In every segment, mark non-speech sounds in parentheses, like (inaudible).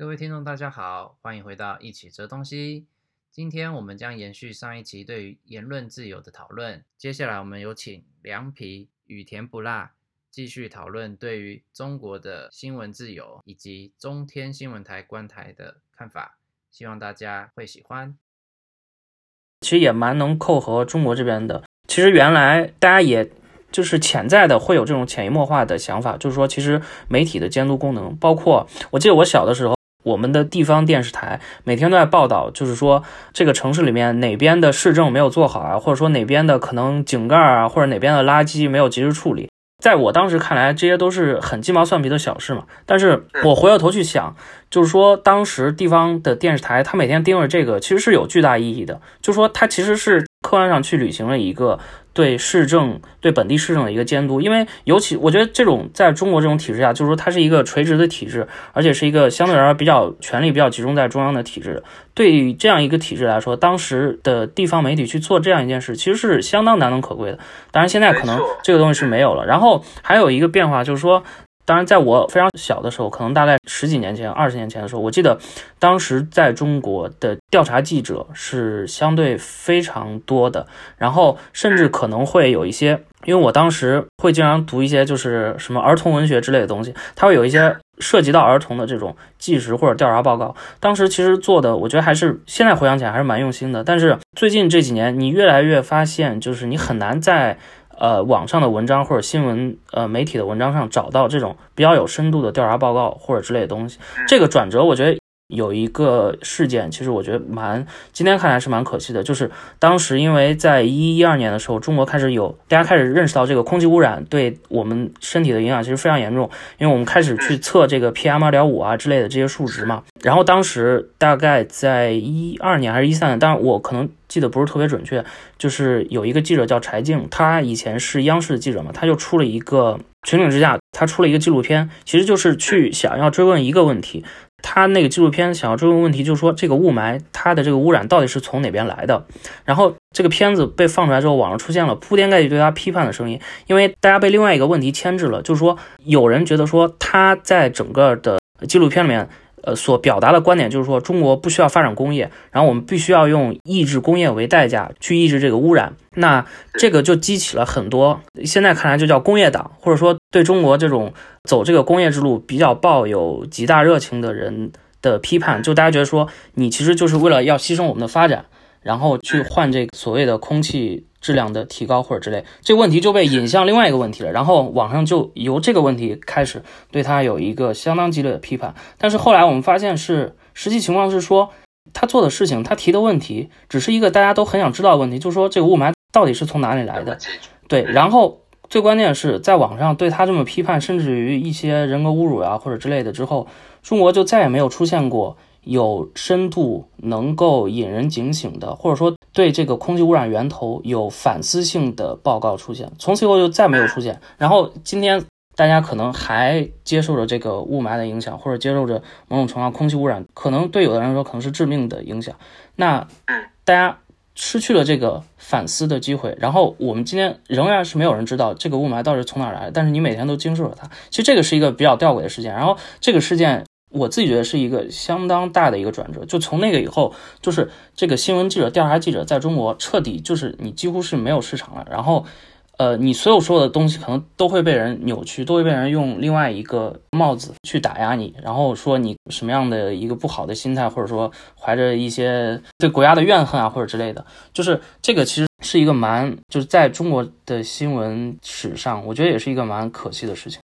各位听众，大家好，欢迎回到一起折东西。今天我们将延续上一期对于言论自由的讨论，接下来我们有请凉皮与甜不辣继续讨论对于中国的新闻自由以及中天新闻台观台的看法，希望大家会喜欢。其实也蛮能扣合中国这边的。其实原来大家也就是潜在的会有这种潜移默化的想法，就是说其实媒体的监督功能，包括我记得我小的时候。我们的地方电视台每天都在报道，就是说这个城市里面哪边的市政没有做好啊，或者说哪边的可能井盖啊，或者哪边的垃圾没有及时处理。在我当时看来，这些都是很鸡毛蒜皮的小事嘛。但是我回过头去想，就是说当时地方的电视台，它每天盯着这个，其实是有巨大意义的。就说它其实是客观上去履行了一个。对市政、对本地市政的一个监督，因为尤其我觉得这种在中国这种体制下，就是说它是一个垂直的体制，而且是一个相对而言比较权力比较集中在中央的体制。对于这样一个体制来说，当时的地方媒体去做这样一件事，其实是相当难能可贵的。当然，现在可能这个东西是没有了。然后还有一个变化就是说。当然，在我非常小的时候，可能大概十几年前、二十年前的时候，我记得当时在中国的调查记者是相对非常多的，然后甚至可能会有一些，因为我当时会经常读一些就是什么儿童文学之类的东西，它会有一些涉及到儿童的这种纪实或者调查报告。当时其实做的，我觉得还是现在回想起来还是蛮用心的。但是最近这几年，你越来越发现，就是你很难在。呃，网上的文章或者新闻，呃，媒体的文章上找到这种比较有深度的调查报告或者之类的东西，这个转折，我觉得。有一个事件，其实我觉得蛮，今天看来是蛮可惜的，就是当时因为在一一二年的时候，中国开始有大家开始认识到这个空气污染对我们身体的影响其实非常严重，因为我们开始去测这个 PM 二点五啊之类的这些数值嘛。然后当时大概在一二年还是一三年，当然我可能记得不是特别准确，就是有一个记者叫柴静，他以前是央视的记者嘛，他就出了一个群领之下，他出了一个纪录片，其实就是去想要追问一个问题。他那个纪录片想要追问问题，就是说这个雾霾它的这个污染到底是从哪边来的？然后这个片子被放出来之后，网上出现了铺天盖地对他批判的声音，因为大家被另外一个问题牵制了，就是说有人觉得说他在整个的纪录片里面。呃，所表达的观点就是说，中国不需要发展工业，然后我们必须要用抑制工业为代价去抑制这个污染。那这个就激起了很多现在看来就叫工业党，或者说对中国这种走这个工业之路比较抱有极大热情的人的批判。就大家觉得说，你其实就是为了要牺牲我们的发展，然后去换这个所谓的空气。质量的提高或者之类，这个问题就被引向另外一个问题了。然后网上就由这个问题开始对他有一个相当激烈的批判。但是后来我们发现是实际情况是说，他做的事情，他提的问题只是一个大家都很想知道的问题，就是说这个雾霾到底是从哪里来的？对。然后最关键的是，在网上对他这么批判，甚至于一些人格侮辱啊或者之类的之后，中国就再也没有出现过。有深度能够引人警醒的，或者说对这个空气污染源头有反思性的报告出现，从此以后就再没有出现。然后今天大家可能还接受着这个雾霾的影响，或者接受着某种程度上空气污染，可能对有的人说可能是致命的影响。那大家失去了这个反思的机会。然后我们今天仍然是没有人知道这个雾霾到底从哪来，但是你每天都经受着它。其实这个是一个比较吊诡的事件。然后这个事件。我自己觉得是一个相当大的一个转折，就从那个以后，就是这个新闻记者、调查记者在中国彻底就是你几乎是没有市场了。然后，呃，你所有说的东西可能都会被人扭曲，都会被人用另外一个帽子去打压你，然后说你什么样的一个不好的心态，或者说怀着一些对国家的怨恨啊，或者之类的。就是这个其实是一个蛮，就是在中国的新闻史上，我觉得也是一个蛮可惜的事情。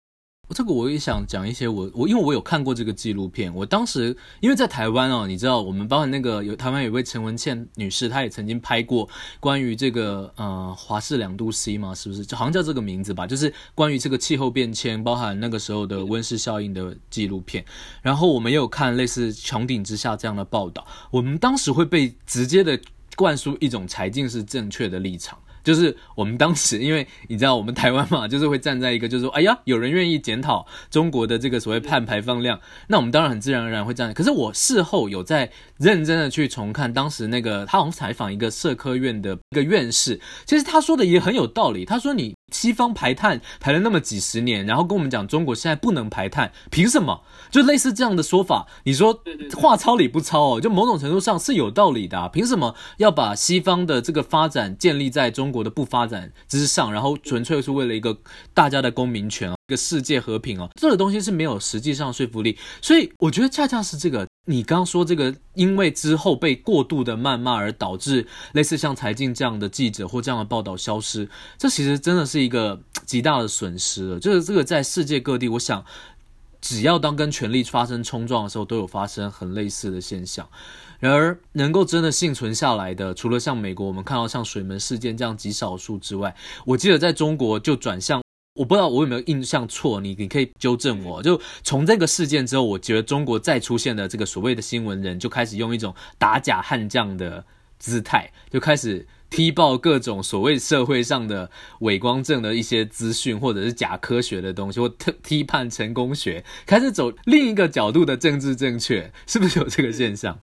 这个我也想讲一些我我因为我有看过这个纪录片，我当时因为在台湾哦，你知道我们包含那个有台湾有位陈文茜女士，她也曾经拍过关于这个呃华氏两度 C 嘛，是不是？就好像叫这个名字吧，就是关于这个气候变迁，包含那个时候的温室效应的纪录片。然后我们也有看类似《穹顶之下》这样的报道，我们当时会被直接的灌输一种柴静是正确的立场。就是我们当时，(laughs) 因为你知道我们台湾嘛，就是会站在一个，就是说，哎呀，有人愿意检讨中国的这个所谓碳排放量，那我们当然很自然而然会站。可是我事后有在认真的去重看当时那个，他好像采访一个社科院的一个院士，其实他说的也很有道理。他说你西方排碳排了那么几十年，然后跟我们讲中国现在不能排碳，凭什么？就类似这样的说法，你说话糙理不糙哦，就某种程度上是有道理的啊。凭什么要把西方的这个发展建立在中国的不发展之上，然后纯粹是为了一个大家的公民权啊，一个世界和平哦，这个东西是没有实际上说服力。所以我觉得恰恰是这个，你刚刚说这个，因为之后被过度的谩骂而导致类似像柴静这样的记者或这样的报道消失，这其实真的是一个极大的损失了。就是这个在世界各地，我想。只要当跟权力发生冲撞的时候，都有发生很类似的现象。然而，能够真的幸存下来的，除了像美国，我们看到像水门事件这样极少数之外，我记得在中国就转向，我不知道我有没有印象错，你你可以纠正我。就从这个事件之后，我觉得中国再出现的这个所谓的新闻人，就开始用一种打假悍将的姿态，就开始。踢爆各种所谓社会上的伪光正的一些资讯，或者是假科学的东西，或特批判成功学，开始走另一个角度的政治正确，是不是有这个现象？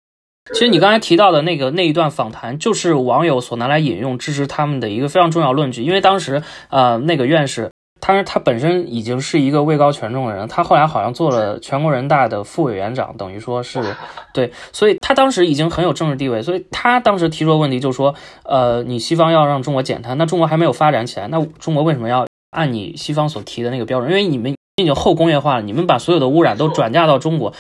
其实你刚才提到的那个那一段访谈，就是网友所拿来引用支持他们的一个非常重要论据，因为当时呃那个院士。他他本身已经是一个位高权重的人，他后来好像做了全国人大的副委员长，等于说是对，所以他当时已经很有政治地位，所以他当时提出的问题就是说，呃，你西方要让中国减碳，那中国还没有发展起来，那中国为什么要按你西方所提的那个标准？因为你们已经后工业化了，你们把所有的污染都转嫁到中国，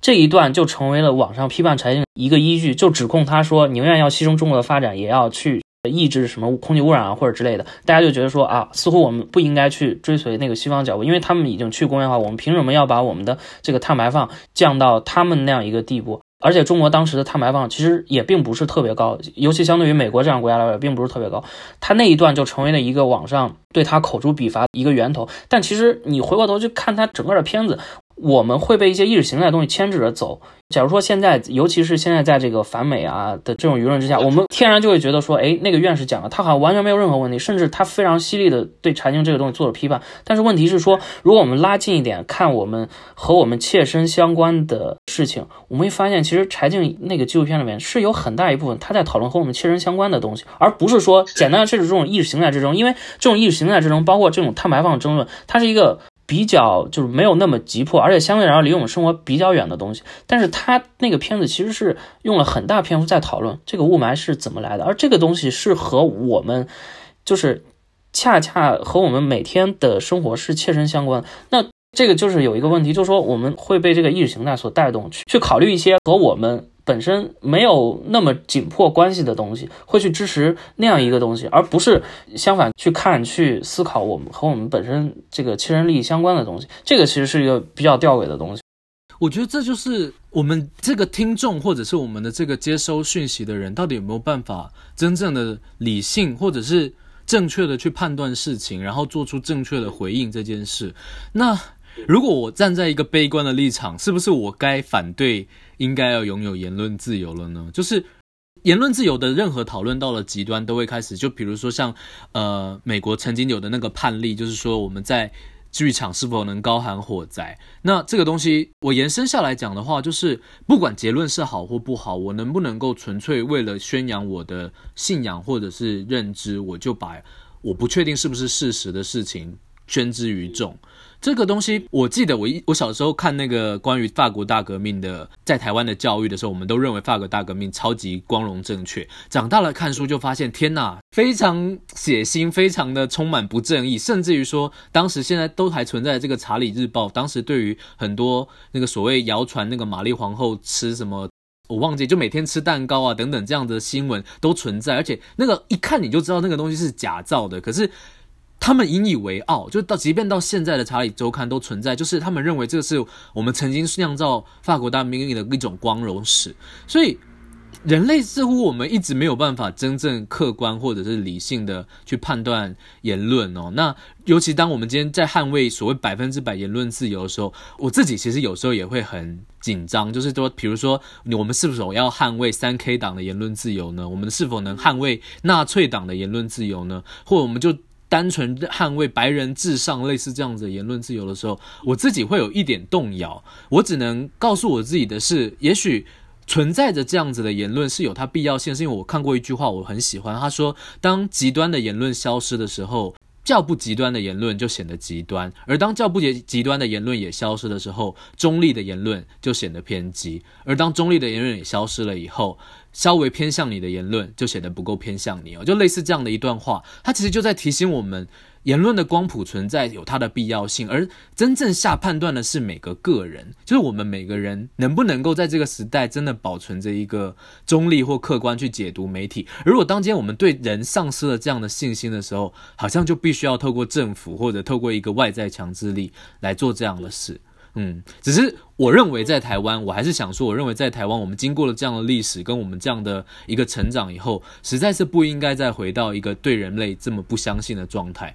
这一段就成为了网上批判柴静一个依据，就指控他说宁愿要牺牲中国的发展，也要去。抑制什么空气污染啊，或者之类的，大家就觉得说啊，似乎我们不应该去追随那个西方脚步，因为他们已经去工业化，我们凭什么要把我们的这个碳排放降到他们那样一个地步？而且中国当时的碳排放其实也并不是特别高，尤其相对于美国这样国家来说，并不是特别高。他那一段就成为了一个网上对他口诛笔伐一个源头。但其实你回过头去看他整个的片子。我们会被一些意识形态的东西牵制着走。假如说现在，尤其是现在在这个反美啊的这种舆论之下，我们天然就会觉得说，哎，那个院士讲的，他好像完全没有任何问题，甚至他非常犀利的对柴静这个东西做了批判。但是问题是说，如果我们拉近一点看，我们和我们切身相关的事情，我们会发现，其实柴静那个纪录片里面是有很大一部分他在讨论和我们切身相关的东西，而不是说简单的这是这种意识形态之争。因为这种意识形态之争，包括这种碳排放争论，它是一个。比较就是没有那么急迫，而且相对来说离我们生活比较远的东西。但是他那个片子其实是用了很大篇幅在讨论这个雾霾是怎么来的，而这个东西是和我们就是恰恰和我们每天的生活是切身相关。那这个就是有一个问题，就是说我们会被这个意识形态所带动去去考虑一些和我们。本身没有那么紧迫关系的东西，会去支持那样一个东西，而不是相反去看、去思考我们和我们本身这个切身利益相关的东西。这个其实是一个比较吊诡的东西。我觉得这就是我们这个听众，或者是我们的这个接收讯息的人，到底有没有办法真正的理性，或者是正确的去判断事情，然后做出正确的回应这件事。那如果我站在一个悲观的立场，是不是我该反对？应该要拥有言论自由了呢？就是言论自由的任何讨论到了极端，都会开始。就比如说像呃，美国曾经有的那个判例，就是说我们在剧场是否能高喊火灾？那这个东西我延伸下来讲的话，就是不管结论是好或不好，我能不能够纯粹为了宣扬我的信仰或者是认知，我就把我不确定是不是事实的事情宣之于众？这个东西，我记得我一我小时候看那个关于法国大革命的，在台湾的教育的时候，我们都认为法国大革命超级光荣正确。长大了看书就发现，天哪，非常血腥，非常的充满不正义，甚至于说，当时现在都还存在这个《查理日报》，当时对于很多那个所谓谣传那个玛丽皇后吃什么，我忘记，就每天吃蛋糕啊等等这样的新闻都存在，而且那个一看你就知道那个东西是假造的，可是。他们引以为傲，就到即便到现在的《查理周刊》都存在，就是他们认为这是我们曾经酿造法国大命运的一种光荣史。所以，人类似乎我们一直没有办法真正客观或者是理性的去判断言论哦。那尤其当我们今天在捍卫所谓百分之百言论自由的时候，我自己其实有时候也会很紧张，就是说，比如说，我们是否要捍卫三 K 党的言论自由呢？我们是否能捍卫纳粹党的言论自由呢？或者我们就单纯捍卫白人至上类似这样子的言论自由的时候，我自己会有一点动摇。我只能告诉我自己的是，也许。存在着这样子的言论是有它必要性，是因为我看过一句话，我很喜欢。他说，当极端的言论消失的时候，较不极端的言论就显得极端；而当较不极极端的言论也消失的时候，中立的言论就显得偏激；而当中立的言论也消失了以后，稍微偏向你的言论就显得不够偏向你哦。就类似这样的一段话，它其实就在提醒我们。言论的光谱存在有它的必要性，而真正下判断的是每个个人，就是我们每个人能不能够在这个时代真的保存着一个中立或客观去解读媒体。如果当今我们对人丧失了这样的信心的时候，好像就必须要透过政府或者透过一个外在强制力来做这样的事。嗯，只是我认为在台湾，我还是想说，我认为在台湾，我们经过了这样的历史，跟我们这样的一个成长以后，实在是不应该再回到一个对人类这么不相信的状态。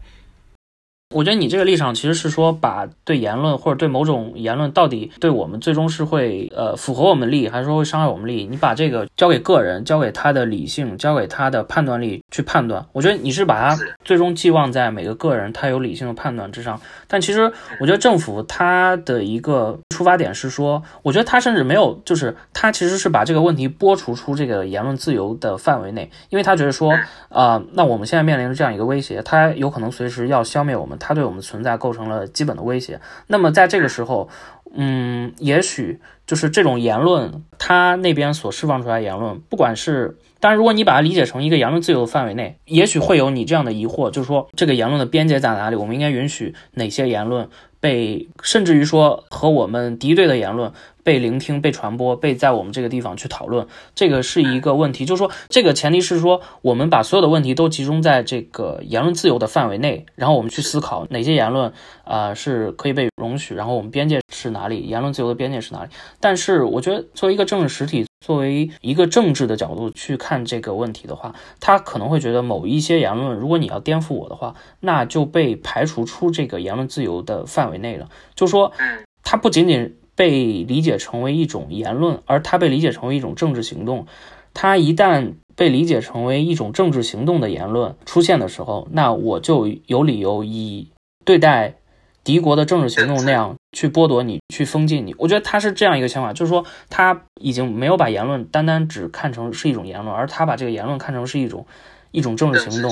我觉得你这个立场其实是说，把对言论或者对某种言论到底对我们最终是会呃符合我们利益，还是说会伤害我们利益？你把这个交给个人，交给他的理性，交给他的判断力去判断。我觉得你是把它最终寄望在每个个人他有理性的判断之上。但其实我觉得政府他的一个出发点是说，我觉得他甚至没有，就是他其实是把这个问题剥除出这个言论自由的范围内，因为他觉得说，呃，那我们现在面临着这样一个威胁，他有可能随时要消灭我们。它对我们存在构成了基本的威胁。那么在这个时候，嗯，也许就是这种言论，它那边所释放出来言论，不管是，当然，如果你把它理解成一个言论自由的范围内，也许会有你这样的疑惑，就是说这个言论的边界在哪里？我们应该允许哪些言论被，甚至于说和我们敌对的言论。被聆听、被传播、被在我们这个地方去讨论，这个是一个问题。就是说，这个前提是说，我们把所有的问题都集中在这个言论自由的范围内，然后我们去思考哪些言论啊、呃、是可以被容许，然后我们边界是哪里，言论自由的边界是哪里。但是，我觉得作为一个政治实体，作为一个政治的角度去看这个问题的话，他可能会觉得某一些言论，如果你要颠覆我的话，那就被排除出这个言论自由的范围内了。就是说，它不仅仅。被理解成为一种言论，而它被理解成为一种政治行动。它一旦被理解成为一种政治行动的言论出现的时候，那我就有理由以对待敌国的政治行动那样去剥夺你、去封禁你。我觉得他是这样一个想法，就是说他已经没有把言论单单只看成是一种言论，而他把这个言论看成是一种一种政治行动。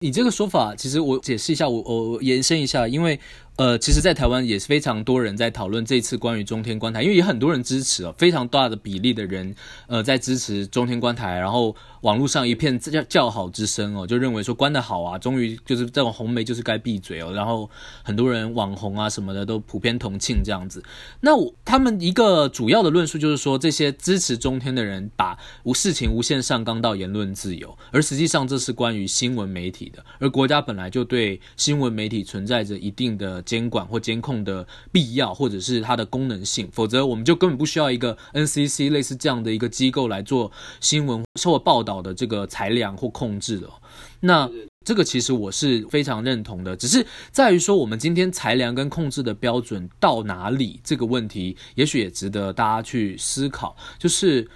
你这个说法，其实我解释一下，我我延伸一下，因为。呃，其实，在台湾也是非常多人在讨论这次关于中天关台，因为也很多人支持哦，非常大的比例的人，呃，在支持中天关台，然后网络上一片叫叫好之声哦，就认为说关的好啊，终于就是这种红媒就是该闭嘴哦，然后很多人网红啊什么的都普遍同庆这样子。那他们一个主要的论述就是说，这些支持中天的人把无事情无限上纲到言论自由，而实际上这是关于新闻媒体的，而国家本来就对新闻媒体存在着一定的。监管或监控的必要，或者是它的功能性，否则我们就根本不需要一个 NCC 类似这样的一个机构来做新闻或报道的这个裁量或控制的。那这个其实我是非常认同的，只是在于说我们今天裁量跟控制的标准到哪里这个问题，也许也值得大家去思考，就是。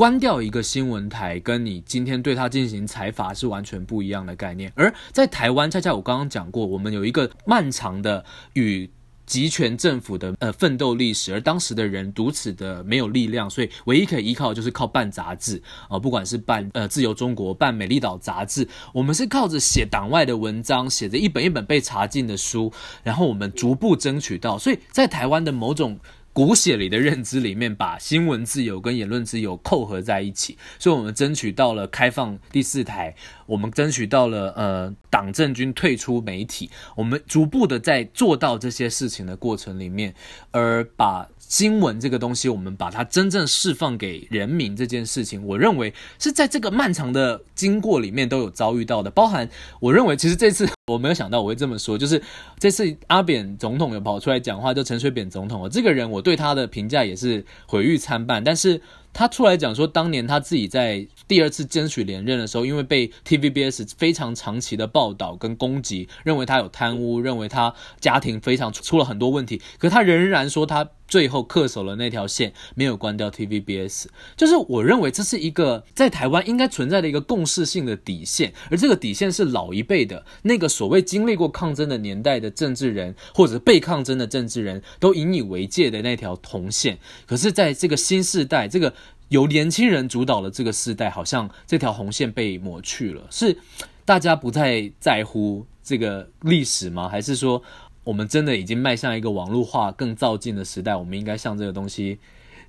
关掉一个新闻台，跟你今天对它进行裁罚是完全不一样的概念。而在台湾，恰恰我刚刚讲过，我们有一个漫长的与集权政府的呃奋斗历史，而当时的人如此的没有力量，所以唯一可以依靠就是靠办杂志啊、呃，不管是办呃自由中国、办美丽岛杂志，我们是靠着写党外的文章，写着一本一本被查禁的书，然后我们逐步争取到，所以在台湾的某种。骨血里的认知里面，把新闻自由跟言论自由扣合在一起，所以我们争取到了开放第四台，我们争取到了呃党政军退出媒体，我们逐步的在做到这些事情的过程里面，而把。新闻这个东西，我们把它真正释放给人民这件事情，我认为是在这个漫长的经过里面都有遭遇到的。包含我认为，其实这次我没有想到我会这么说，就是这次阿扁总统有跑出来讲话，就陈水扁总统，这个人我对他的评价也是毁誉参半。但是他出来讲说，当年他自己在第二次争取连任的时候，因为被 TVBS 非常长期的报道跟攻击，认为他有贪污，认为他家庭非常出了很多问题，可他仍然说他最后恪守了那条线，没有关掉 TVBS。就是我认为这是一个在台湾应该存在的一个共识性的底线，而这个底线是老一辈的那个所谓经历过抗争的年代的政治人，或者被抗争的政治人都引以为戒的那条红线。可是，在这个新世代，这个由年轻人主导的这个世代，好像这条红线被抹去了，是大家不再在乎这个历史吗？还是说我们真的已经迈向一个网络化更造进的时代？我们应该向这个东西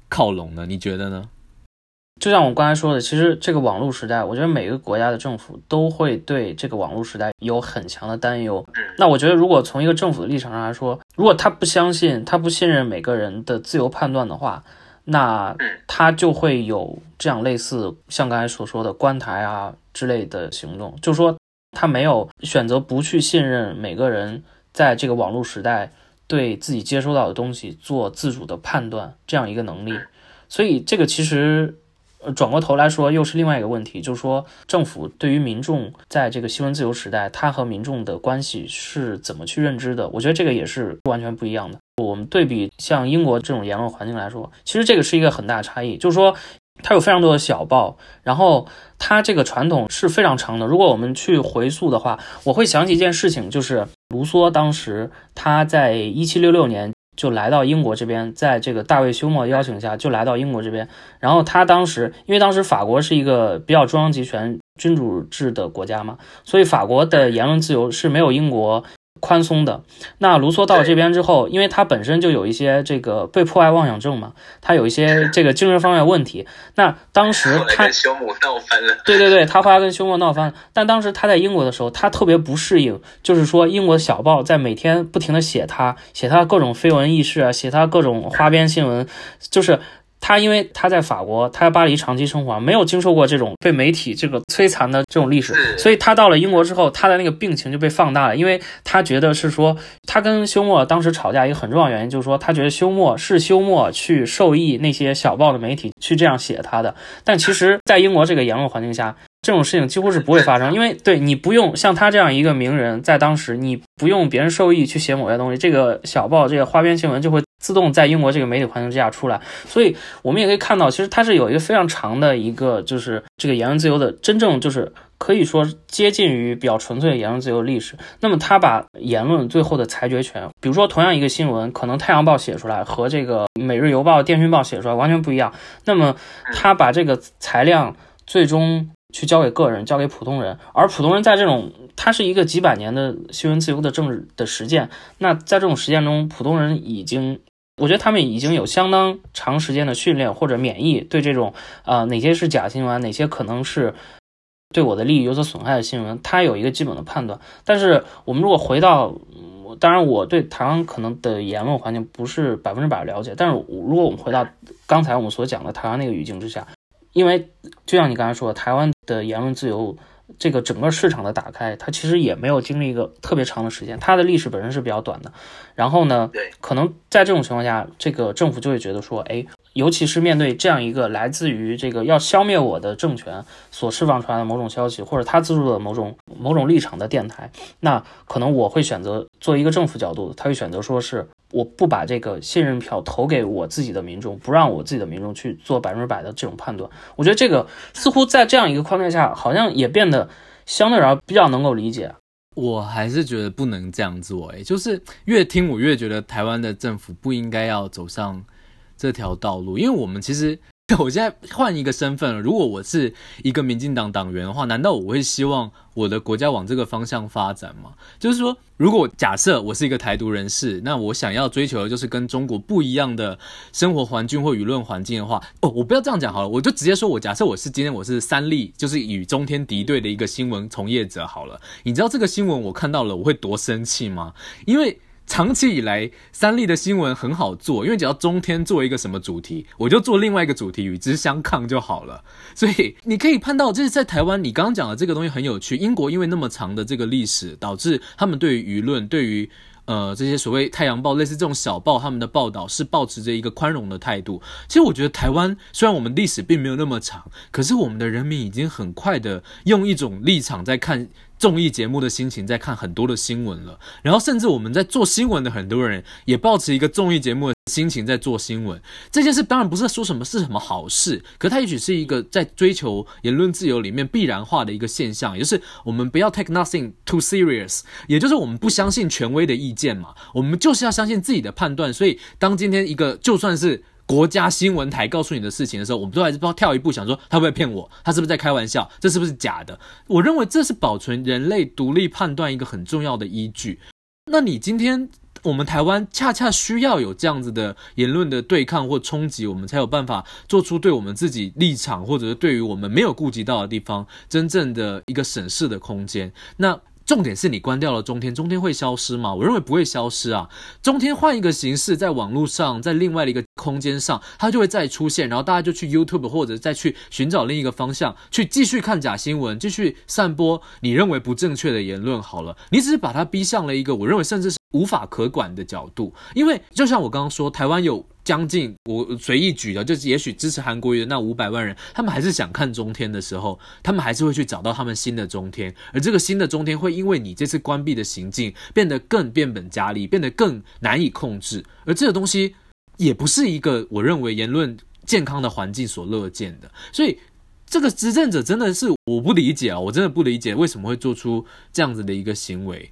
靠拢呢？你觉得呢？就像我刚才说的，其实这个网络时代，我觉得每个国家的政府都会对这个网络时代有很强的担忧。那我觉得，如果从一个政府的立场上来说，如果他不相信、他不信任每个人的自由判断的话，那他就会有这样类似像刚才所说的关台啊之类的行动，就是说他没有选择不去信任每个人在这个网络时代对自己接收到的东西做自主的判断这样一个能力。所以这个其实。呃，转过头来说，又是另外一个问题，就是说政府对于民众在这个新闻自由时代，他和民众的关系是怎么去认知的？我觉得这个也是完全不一样的。我们对比像英国这种言论环境来说，其实这个是一个很大差异，就是说它有非常多的小报，然后它这个传统是非常长的。如果我们去回溯的话，我会想起一件事情，就是卢梭当时他在一七六六年。就来到英国这边，在这个大卫休谟邀请下，就来到英国这边。然后他当时，因为当时法国是一个比较中央集权、君主制的国家嘛，所以法国的言论自由是没有英国宽松的。那卢梭到这边之后，因为他本身就有一些这个被迫害妄想症嘛，他有一些这个精神方面的问题。那当时他跟休谟闹翻了，对对对，他后来跟休谟闹翻了。但当时他在英国的时候，他特别不适应，就是说英国的小报在每天不停的写他，写他各种绯闻轶事啊，写他各种花边新闻，就是。他因为他在法国，他在巴黎长期生活，没有经受过这种被媒体这个摧残的这种历史，所以他到了英国之后，他的那个病情就被放大了。因为他觉得是说，他跟休谟当时吵架一个很重要原因就是说，他觉得休谟是休谟去受益那些小报的媒体去这样写他的，但其实，在英国这个言论环境下。这种事情几乎是不会发生，因为对你不用像他这样一个名人，在当时你不用别人受益去写某些东西，这个小报这个花边新闻就会自动在英国这个媒体环境之下出来。所以我们也可以看到，其实它是有一个非常长的一个，就是这个言论自由的真正就是可以说接近于比较纯粹的言论自由历史。那么他把言论最后的裁决权，比如说同样一个新闻，可能太阳报写出来和这个每日邮报、电讯报写出来完全不一样。那么他把这个裁量最终。去交给个人，交给普通人，而普通人在这种，它是一个几百年的新闻自由的政治的实践。那在这种实践中，普通人已经，我觉得他们已经有相当长时间的训练或者免疫，对这种呃哪些是假新闻，哪些可能是对我的利益有所损害的新闻，他有一个基本的判断。但是我们如果回到，当然我对台湾可能的言论环境不是百分之百了解，但是如果我们回到刚才我们所讲的台湾那个语境之下。因为就像你刚才说，台湾的言论自由，这个整个市场的打开，它其实也没有经历一个特别长的时间，它的历史本身是比较短的。然后呢，可能在这种情况下，这个政府就会觉得说，哎，尤其是面对这样一个来自于这个要消灭我的政权所释放出来的某种消息，或者他资助的某种某种立场的电台，那可能我会选择作为一个政府角度，他会选择说是。我不把这个信任票投给我自己的民众，不让我自己的民众去做百分之百的这种判断。我觉得这个似乎在这样一个框架下，好像也变得相对而言比较能够理解。我还是觉得不能这样做，诶，就是越听我越觉得台湾的政府不应该要走上这条道路，因为我们其实。(laughs) 我现在换一个身份了。如果我是一个民进党党员的话，难道我会希望我的国家往这个方向发展吗？就是说，如果假设我是一个台独人士，那我想要追求的就是跟中国不一样的生活环境或舆论环境的话，哦，我不要这样讲好了，我就直接说我假设我是今天我是三立，就是与中天敌对的一个新闻从业者好了。你知道这个新闻我看到了我会多生气吗？因为。长期以来，三立的新闻很好做，因为只要中天做一个什么主题，我就做另外一个主题与之相抗就好了。所以你可以看到，就是在台湾，你刚刚讲的这个东西很有趣。英国因为那么长的这个历史，导致他们对于舆论、对于呃这些所谓太阳报类似这种小报他们的报道是保持着一个宽容的态度。其实我觉得台湾虽然我们历史并没有那么长，可是我们的人民已经很快的用一种立场在看。综艺节目的心情在看很多的新闻了，然后甚至我们在做新闻的很多人也抱持一个综艺节目的心情在做新闻。这件事当然不是说什么是什么好事，可它也许是一个在追求言论自由里面必然化的一个现象，也就是我们不要 take nothing too serious，也就是我们不相信权威的意见嘛，我们就是要相信自己的判断。所以当今天一个就算是。国家新闻台告诉你的事情的时候，我们都还是不知道跳一步，想说他会不会骗我？他是不是在开玩笑？这是不是假的？我认为这是保存人类独立判断一个很重要的依据。那你今天我们台湾恰恰需要有这样子的言论的对抗或冲击，我们才有办法做出对我们自己立场，或者是对于我们没有顾及到的地方，真正的一个审视的空间。那。重点是你关掉了中天，中天会消失吗？我认为不会消失啊。中天换一个形式，在网络上，在另外的一个空间上，它就会再出现，然后大家就去 YouTube 或者再去寻找另一个方向，去继续看假新闻，继续散播你认为不正确的言论。好了，你只是把它逼向了一个我认为甚至是无法可管的角度，因为就像我刚刚说，台湾有。将近我随意举的，就是也许支持韩国瑜的那五百万人，他们还是想看中天的时候，他们还是会去找到他们新的中天，而这个新的中天会因为你这次关闭的行径变得更变本加厉，变得更难以控制，而这个东西也不是一个我认为言论健康的环境所乐见的，所以这个执政者真的是我不理解啊，我真的不理解为什么会做出这样子的一个行为。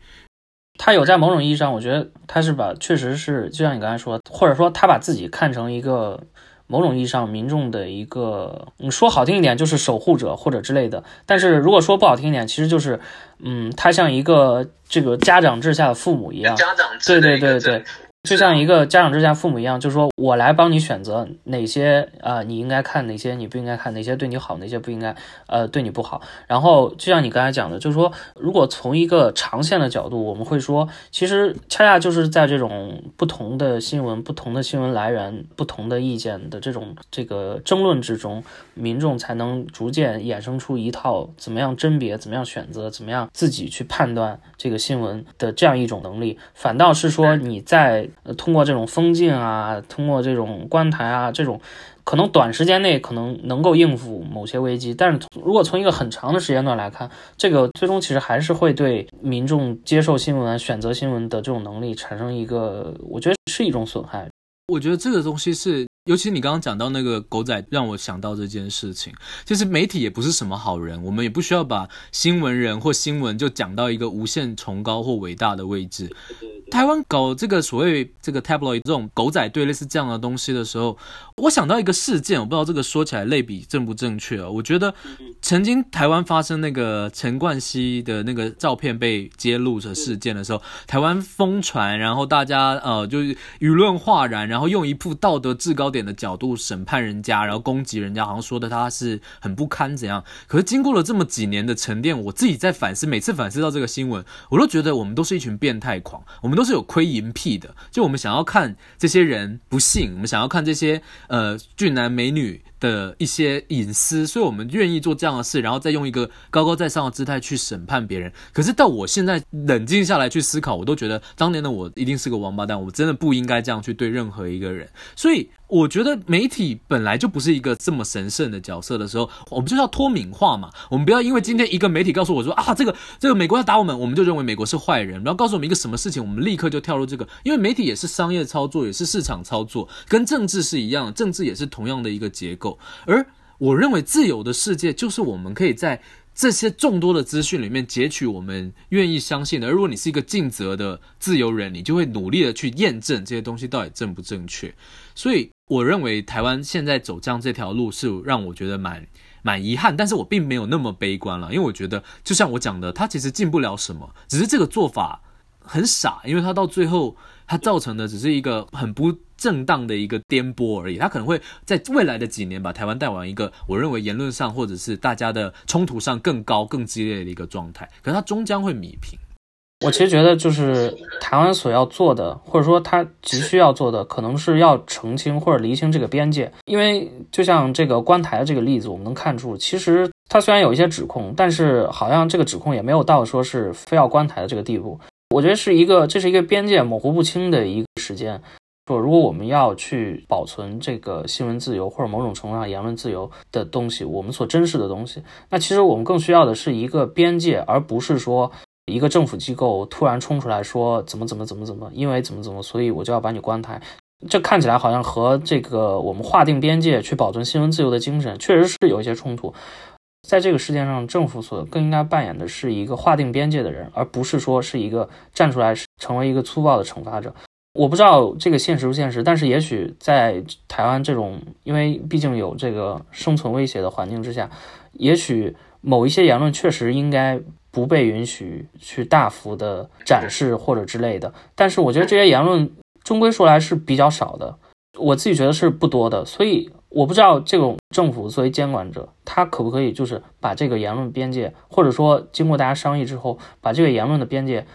他有在某种意义上，我觉得他是把，确实是就像你刚才说，或者说他把自己看成一个某种意义上民众的一个，你说好听一点就是守护者或者之类的，但是如果说不好听一点，其实就是，嗯，他像一个这个家长制下的父母一样，家长制对对对对。就像一个家长之下父母一样，就是说我来帮你选择哪些啊、你应该看哪些，你不应该看哪些，对你好，哪些不应该，呃，对你不好。然后就像你刚才讲的，就是说，如果从一个长线的角度，我们会说，其实恰恰就是在这种不同的新闻、不同的新闻来源、不同的意见的这种这个争论之中，民众才能逐渐衍生出一套怎么样甄别、怎么样选择、怎么样自己去判断这个新闻的这样一种能力。反倒是说你在呃，通过这种封禁啊，通过这种关台啊，这种可能短时间内可能能够应付某些危机，但是如果从一个很长的时间段来看，这个最终其实还是会对民众接受新闻、选择新闻的这种能力产生一个，我觉得是一种损害。我觉得这个东西是。尤其你刚刚讲到那个狗仔，让我想到这件事情。其实媒体也不是什么好人，我们也不需要把新闻人或新闻就讲到一个无限崇高或伟大的位置。台湾搞这个所谓这个 tabloid 这种狗仔队类似这样的东西的时候，我想到一个事件，我不知道这个说起来类比正不正确啊？我觉得曾经台湾发生那个陈冠希的那个照片被揭露的事件的时候，台湾疯传，然后大家呃就是舆论哗然，然后用一副道德制高点的角度审判人家，然后攻击人家，好像说的他是很不堪怎样。可是经过了这么几年的沉淀，我自己在反思，每次反思到这个新闻，我都觉得我们都是一群变态狂，我们都是有窥淫癖的。就我们想要看这些人不幸，我们想要看这些呃俊男美女的一些隐私，所以我们愿意做这样的事，然后再用一个高高在上的姿态去审判别人。可是到我现在冷静下来去思考，我都觉得当年的我一定是个王八蛋，我真的不应该这样去对任何一个人。所以。我觉得媒体本来就不是一个这么神圣的角色的时候，我们就要脱敏化嘛。我们不要因为今天一个媒体告诉我说啊，这个这个美国要打我们，我们就认为美国是坏人，然后告诉我们一个什么事情，我们立刻就跳入这个。因为媒体也是商业操作，也是市场操作，跟政治是一样的，政治也是同样的一个结构。而我认为自由的世界就是我们可以在。这些众多的资讯里面截取我们愿意相信的，而如果你是一个尽责的自由人，你就会努力的去验证这些东西到底正不正确。所以我认为台湾现在走这样这条路是让我觉得蛮蛮遗憾，但是我并没有那么悲观了，因为我觉得就像我讲的，它其实进不了什么，只是这个做法很傻，因为它到最后它造成的只是一个很不。正当的一个颠簸而已，它可能会在未来的几年把台湾带往一个我认为言论上或者是大家的冲突上更高、更激烈的一个状态，可是它终将会弭平。我其实觉得，就是台湾所要做的，或者说他急需要做的，可能是要澄清或者厘清这个边界，因为就像这个关台的这个例子，我们能看出，其实他虽然有一些指控，但是好像这个指控也没有到说是非要关台的这个地步。我觉得是一个，这是一个边界模糊不清的一个时间。说如果我们要去保存这个新闻自由或者某种程度上言论自由的东西，我们所珍视的东西，那其实我们更需要的是一个边界，而不是说一个政府机构突然冲出来说怎么怎么怎么怎么，因为怎么怎么，所以我就要把你关台。这看起来好像和这个我们划定边界去保存新闻自由的精神确实是有一些冲突。在这个世界上，政府所更应该扮演的是一个划定边界的人，而不是说是一个站出来成为一个粗暴的惩罚者。我不知道这个现实不现实，但是也许在台湾这种因为毕竟有这个生存威胁的环境之下，也许某一些言论确实应该不被允许去大幅的展示或者之类的。但是我觉得这些言论终归说来是比较少的，我自己觉得是不多的，所以。我不知道这种政府作为监管者，他可不可以就是把这个言论边界，或者说经过大家商议之后，把这个言论的边界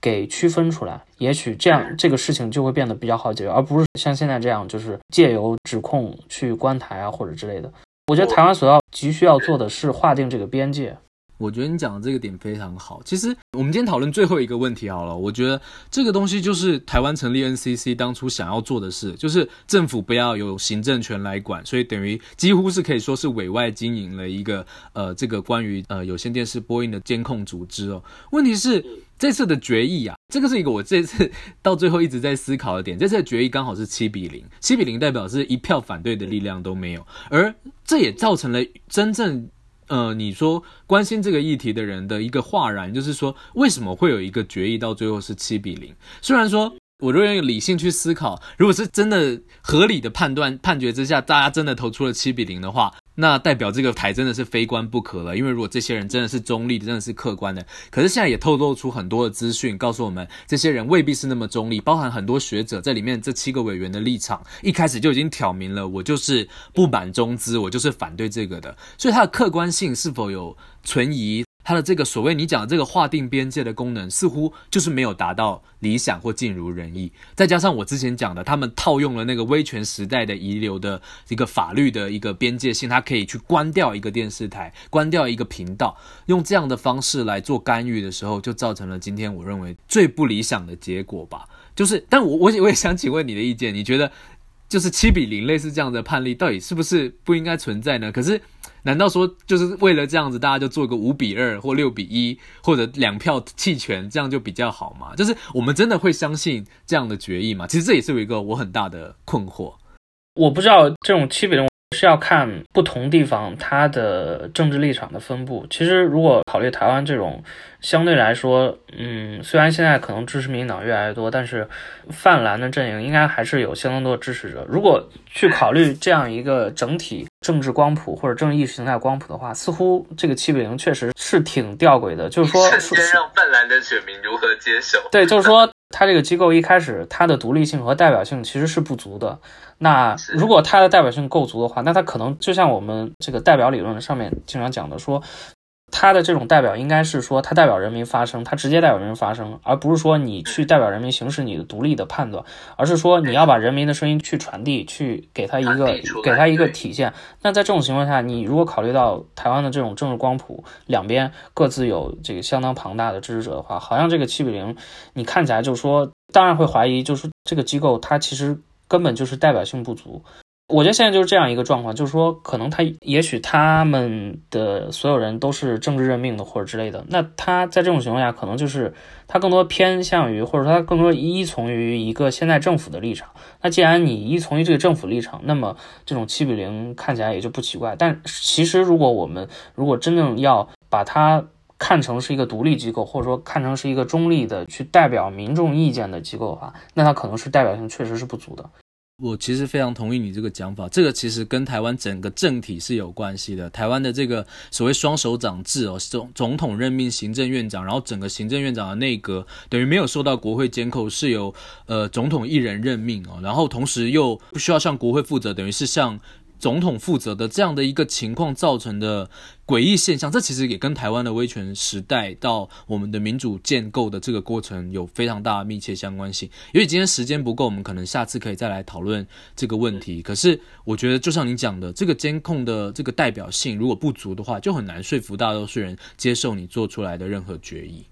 给区分出来，也许这样这个事情就会变得比较好解决，而不是像现在这样，就是借由指控去关台啊或者之类的。我觉得台湾所要急需要做的是划定这个边界。我觉得你讲的这个点非常好。其实我们今天讨论最后一个问题好了。我觉得这个东西就是台湾成立 NCC 当初想要做的事，就是政府不要有行政权来管，所以等于几乎是可以说是委外经营了一个呃这个关于呃有线电视播映的监控组织哦。问题是这次的决议啊，这个是一个我这次到最后一直在思考的点。这次的决议刚好是七比零，七比零代表是一票反对的力量都没有，而这也造成了真正。呃，你说关心这个议题的人的一个哗然，就是说为什么会有一个决议到最后是七比零？虽然说，我就用理性去思考，如果是真的合理的判断判决之下，大家真的投出了七比零的话。那代表这个台真的是非官不可了，因为如果这些人真的是中立的，真的是客观的，可是现在也透露出很多的资讯，告诉我们这些人未必是那么中立，包含很多学者在里面，这七个委员的立场一开始就已经挑明了，我就是不满中资，我就是反对这个的，所以它的客观性是否有存疑？它的这个所谓你讲的这个划定边界的功能，似乎就是没有达到理想或尽如人意。再加上我之前讲的，他们套用了那个威权时代的遗留的一个法律的一个边界性，它可以去关掉一个电视台，关掉一个频道，用这样的方式来做干预的时候，就造成了今天我认为最不理想的结果吧。就是，但我我也我也想请问你的意见，你觉得就是七比零类似这样的判例，到底是不是不应该存在呢？可是。难道说就是为了这样子，大家就做个五比二或六比一，或者两票弃权，这样就比较好吗？就是我们真的会相信这样的决议吗？其实这也是有一个我很大的困惑。我不知道这种区别的。是要看不同地方它的政治立场的分布。其实，如果考虑台湾这种相对来说，嗯，虽然现在可能支持民进党越来越多，但是泛蓝的阵营应该还是有相当多的支持者。如果去考虑这样一个整体政治光谱或者政治意识形态光谱的话，似乎这个七比零确实是挺吊诡的。就是说，瞬间让泛蓝的选民如何接受？对，就是说，它这个机构一开始它的独立性和代表性其实是不足的。那如果它的代表性够足的话，那它可能就像我们这个代表理论上面经常讲的说，它的这种代表应该是说它代表人民发声，它直接代表人民发声，而不是说你去代表人民行使你的独立的判断，而是说你要把人民的声音去传递，去给他一个给他一个体现。那在这种情况下，你如果考虑到台湾的这种政治光谱，两边各自有这个相当庞大的支持者的话，好像这个七比零，你看起来就是说，当然会怀疑，就是这个机构它其实。根本就是代表性不足，我觉得现在就是这样一个状况，就是说，可能他也许他们的所有人都是政治任命的或者之类的，那他在这种情况下，可能就是他更多偏向于，或者说他更多依从于一个现在政府的立场。那既然你依从于这个政府立场，那么这种七比零看起来也就不奇怪。但其实，如果我们如果真正要把它看成是一个独立机构，或者说看成是一个中立的去代表民众意见的机构的话，那它可能是代表性确实是不足的。我其实非常同意你这个讲法，这个其实跟台湾整个政体是有关系的。台湾的这个所谓双首长制哦，总总统任命行政院长，然后整个行政院长的内阁等于没有受到国会监控，是由呃总统一人任命哦，然后同时又不需要向国会负责，等于是向。总统负责的这样的一个情况造成的诡异现象，这其实也跟台湾的威权时代到我们的民主建构的这个过程有非常大的密切相关性。因为今天时间不够，我们可能下次可以再来讨论这个问题。可是我觉得，就像你讲的，这个监控的这个代表性如果不足的话，就很难说服大多数人接受你做出来的任何决议。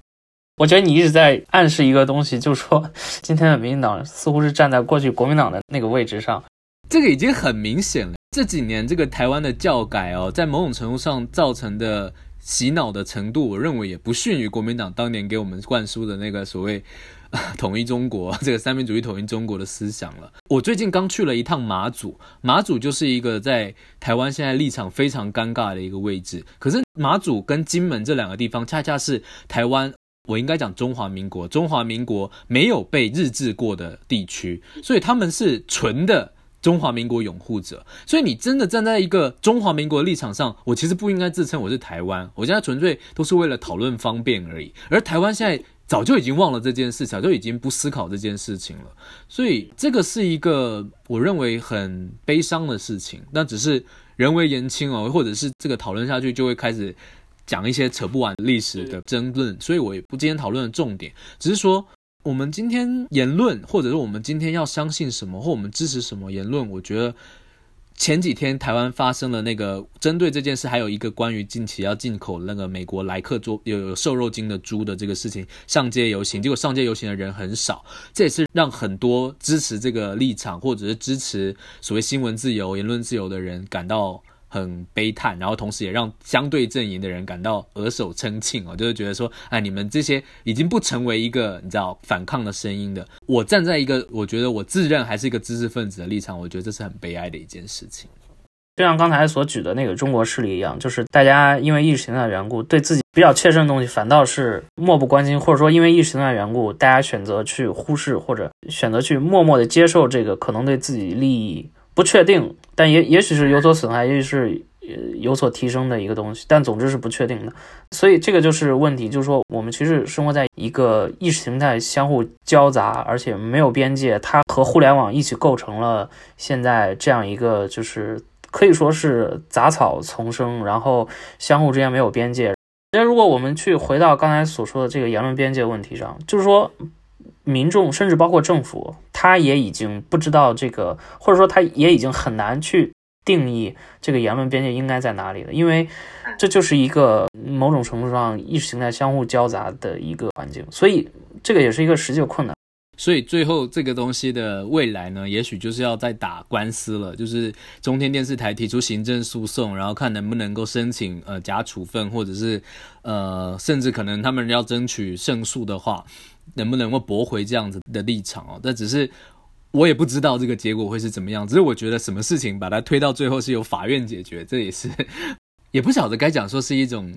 我觉得你一直在暗示一个东西，就是说今天的民进党似乎是站在过去国民党的那个位置上，这个已经很明显了。这几年这个台湾的教改哦，在某种程度上造成的洗脑的程度，我认为也不逊于国民党当年给我们灌输的那个所谓 (laughs) 统一中国 (laughs) 这个三民主义统一中国的思想了。我最近刚去了一趟马祖，马祖就是一个在台湾现在立场非常尴尬的一个位置。可是马祖跟金门这两个地方，恰恰是台湾。我应该讲中华民国，中华民国没有被日治过的地区，所以他们是纯的中华民国拥护者。所以你真的站在一个中华民国的立场上，我其实不应该自称我是台湾，我现在纯粹都是为了讨论方便而已。而台湾现在早就已经忘了这件事，早就已经不思考这件事情了。所以这个是一个我认为很悲伤的事情。那只是人为言轻哦，或者是这个讨论下去就会开始。讲一些扯不完历史的争论，所以我也不今天讨论的重点，只是说我们今天言论，或者是我们今天要相信什么，或我们支持什么言论。我觉得前几天台湾发生了那个针对这件事，还有一个关于近期要进口那个美国莱克做有有瘦肉精的猪的这个事情，上街游行，结果上街游行的人很少，这也是让很多支持这个立场，或者是支持所谓新闻自由、言论自由的人感到。很悲叹，然后同时也让相对阵营的人感到额手称庆哦，就是觉得说，哎，你们这些已经不成为一个你知道反抗的声音的。我站在一个我觉得我自认还是一个知识分子的立场，我觉得这是很悲哀的一件事情。就像刚才所举的那个中国势力一样，就是大家因为意识形态的缘故，对自己比较切身的东西反倒是漠不关心，或者说因为意识形态的缘故，大家选择去忽视或者选择去默默的接受这个可能对自己利益。不确定，但也也许是有所损害，也许是有所提升的一个东西，但总之是不确定的。所以这个就是问题，就是说我们其实生活在一个意识形态相互交杂，而且没有边界，它和互联网一起构成了现在这样一个，就是可以说是杂草丛生，然后相互之间没有边界。那如果我们去回到刚才所说的这个言论边界问题上，就是说。民众甚至包括政府，他也已经不知道这个，或者说他也已经很难去定义这个言论边界应该在哪里了，因为这就是一个某种程度上意识形态相互交杂的一个环境，所以这个也是一个实际的困难。所以最后这个东西的未来呢，也许就是要再打官司了，就是中天电视台提出行政诉讼，然后看能不能够申请呃假处分，或者是呃甚至可能他们要争取胜诉的话。能不能够驳回这样子的立场哦？但只是我也不知道这个结果会是怎么样。只是我觉得什么事情把它推到最后是由法院解决，这也是 (laughs) 也不晓得该讲说是一种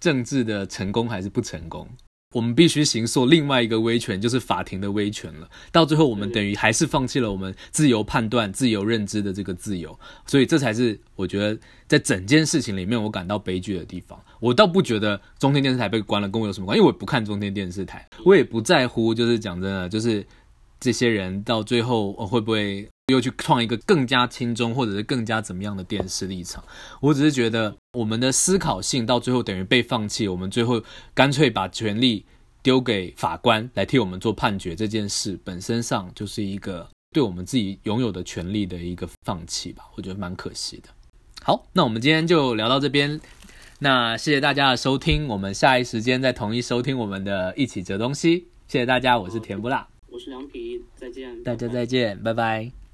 政治的成功还是不成功。我们必须行受另外一个威权，就是法庭的威权了。到最后，我们等于还是放弃了我们自由判断、自由认知的这个自由。所以，这才是我觉得在整件事情里面我感到悲剧的地方。我倒不觉得中天电视台被关了跟我有什么关系，因为我不看中天电视台，我也不在乎。就是讲真的，就是这些人到最后会不会又去创一个更加轻中，或者是更加怎么样的电视立场？我只是觉得我们的思考性到最后等于被放弃，我们最后干脆把权力丢给法官来替我们做判决，这件事本身上就是一个对我们自己拥有的权利的一个放弃吧。我觉得蛮可惜的。好，那我们今天就聊到这边。那谢谢大家的收听，我们下一时间再同一收听我们的一起折东西。谢谢大家，我是甜不辣，我是凉皮，再见，大家再见。拜拜。